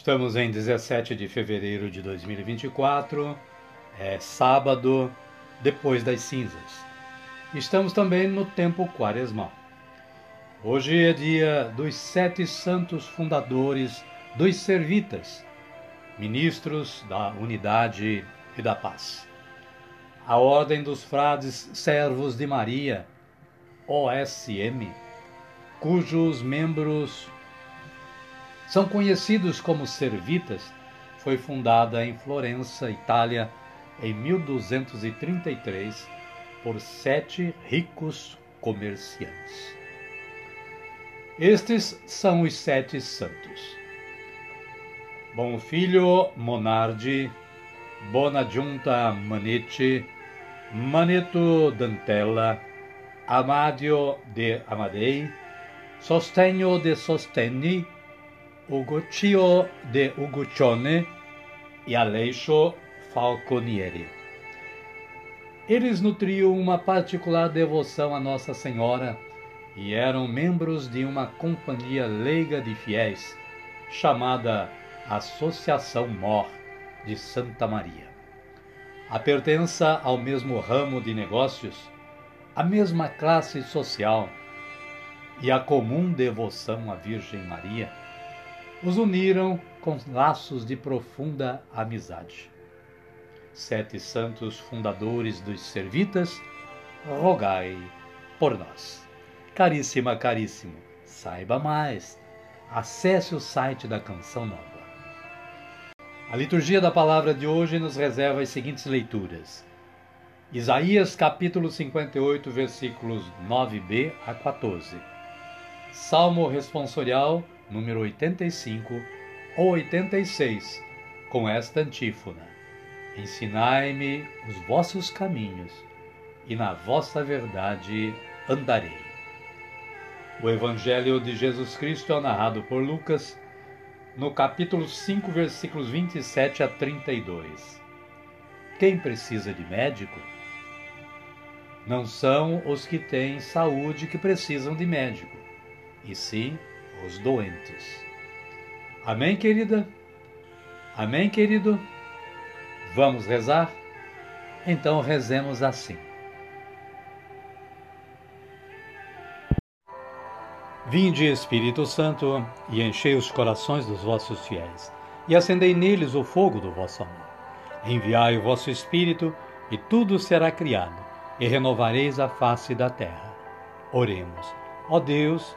Estamos em 17 de fevereiro de 2024, é sábado, depois das cinzas. Estamos também no tempo quaresmal. Hoje é dia dos sete santos fundadores dos Servitas, ministros da unidade e da paz. A Ordem dos Frades Servos de Maria, OSM, cujos membros são conhecidos como Servitas, foi fundada em Florença, Itália, em 1233 por sete ricos comerciantes. Estes são os sete santos. Bom Filho Monardi, Bonadjunta Manetti, Maneto Dantella, Amadio de Amadei, Sostegno de Sostegni, Ugocio de Uguccione e Aleixo Falconieri. Eles nutriam uma particular devoção a Nossa Senhora e eram membros de uma companhia leiga de fiéis chamada Associação Mor de Santa Maria. A pertença ao mesmo ramo de negócios, à mesma classe social e à comum devoção à Virgem Maria os uniram com laços de profunda amizade. Sete santos fundadores dos Servitas, rogai por nós. Caríssima, caríssimo, saiba mais. Acesse o site da Canção Nova. A liturgia da palavra de hoje nos reserva as seguintes leituras. Isaías capítulo 58, versículos 9b a 14. Salmo responsorial número 85 ou 86, com esta antífona: Ensinai-me os vossos caminhos, e na vossa verdade andarei. O Evangelho de Jesus Cristo é narrado por Lucas no capítulo 5, versículos 27 a 32. Quem precisa de médico? Não são os que têm saúde que precisam de médico, e sim os doentes. Amém, querida? Amém, querido? Vamos rezar? Então rezemos assim. Vinde, Espírito Santo, e enchei os corações dos vossos fiéis, e acendei neles o fogo do vosso amor. Enviai o vosso Espírito, e tudo será criado, e renovareis a face da terra. Oremos. Ó Deus,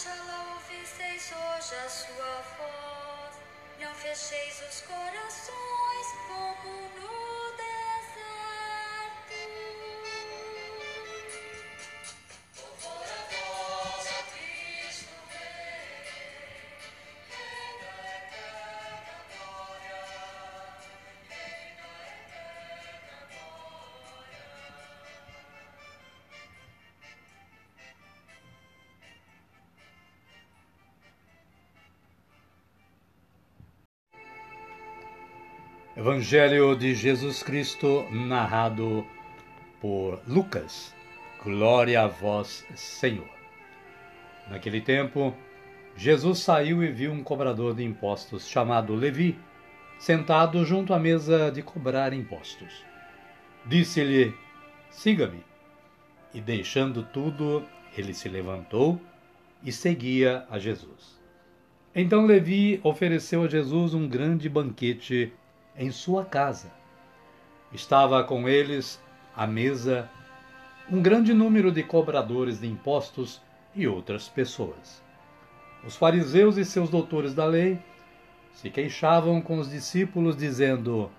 Oxalá ouvisseis hoje a sua voz, não fecheis os corações como nós. Evangelho de Jesus Cristo, narrado por Lucas. Glória a vós, Senhor. Naquele tempo, Jesus saiu e viu um cobrador de impostos chamado Levi, sentado junto à mesa de cobrar impostos. Disse-lhe: Siga-me. E deixando tudo, ele se levantou e seguia a Jesus. Então Levi ofereceu a Jesus um grande banquete em sua casa. Estava com eles à mesa um grande número de cobradores de impostos e outras pessoas. Os fariseus e seus doutores da lei se queixavam com os discípulos, dizendo: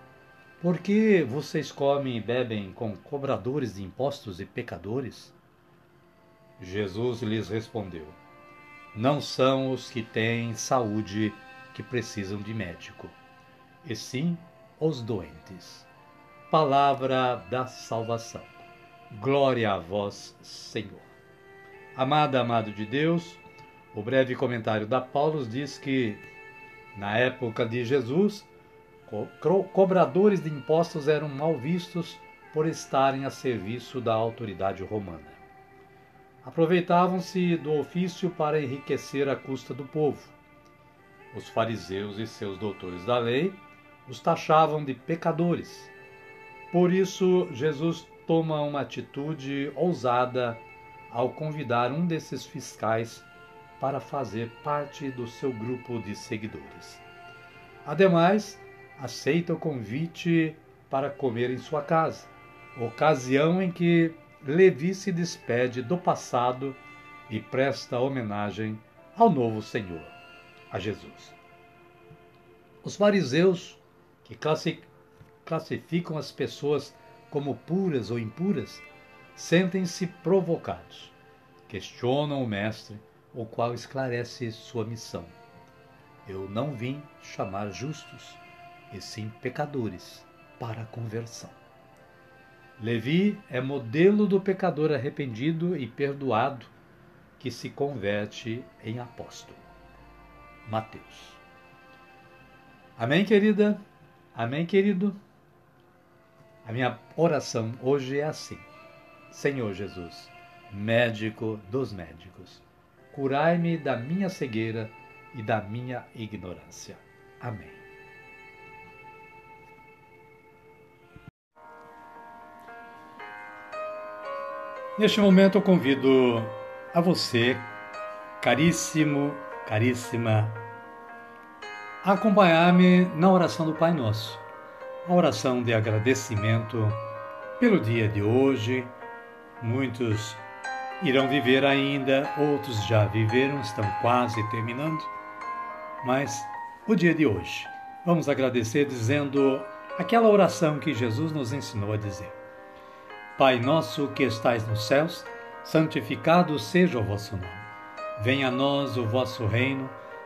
Por que vocês comem e bebem com cobradores de impostos e pecadores? Jesus lhes respondeu: Não são os que têm saúde que precisam de médico, e sim os doentes. Palavra da salvação. Glória a vós, Senhor. Amada, amado de Deus, o breve comentário da Paulo diz que, na época de Jesus, co cobradores de impostos eram mal vistos por estarem a serviço da autoridade romana. Aproveitavam-se do ofício para enriquecer a custa do povo. Os fariseus e seus doutores da lei os taxavam de pecadores. Por isso, Jesus toma uma atitude ousada ao convidar um desses fiscais para fazer parte do seu grupo de seguidores. Ademais, aceita o convite para comer em sua casa, ocasião em que Levi se despede do passado e presta homenagem ao novo Senhor, a Jesus. Os fariseus, que classificam as pessoas como puras ou impuras, sentem-se provocados. Questionam o Mestre, o qual esclarece sua missão. Eu não vim chamar justos, e sim pecadores, para a conversão. Levi é modelo do pecador arrependido e perdoado que se converte em apóstolo. Mateus. Amém, querida? Amém, querido? A minha oração hoje é assim: Senhor Jesus, médico dos médicos, curai-me da minha cegueira e da minha ignorância. Amém. Neste momento eu convido a você, caríssimo, caríssima, acompanhar-me na oração do Pai Nosso, a oração de agradecimento pelo dia de hoje. Muitos irão viver ainda, outros já viveram, estão quase terminando, mas o dia de hoje. Vamos agradecer dizendo aquela oração que Jesus nos ensinou a dizer. Pai nosso que estais nos céus, santificado seja o vosso nome. Venha a nós o vosso reino,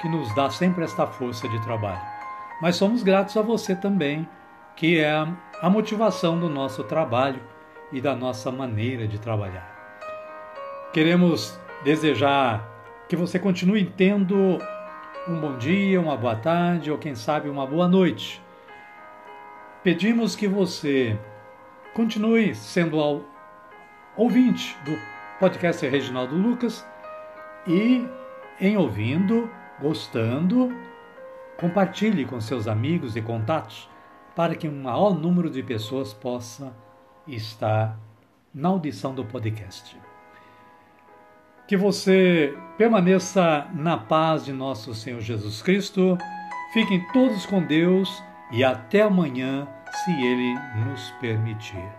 que nos dá sempre esta força de trabalho. Mas somos gratos a você também, que é a motivação do nosso trabalho e da nossa maneira de trabalhar. Queremos desejar que você continue tendo um bom dia, uma boa tarde ou quem sabe uma boa noite. Pedimos que você continue sendo ouvinte do podcast Reginaldo Lucas e, em ouvindo, gostando, compartilhe com seus amigos e contatos para que um maior número de pessoas possa estar na audição do podcast. Que você permaneça na paz de nosso Senhor Jesus Cristo. Fiquem todos com Deus e até amanhã, se Ele nos permitir.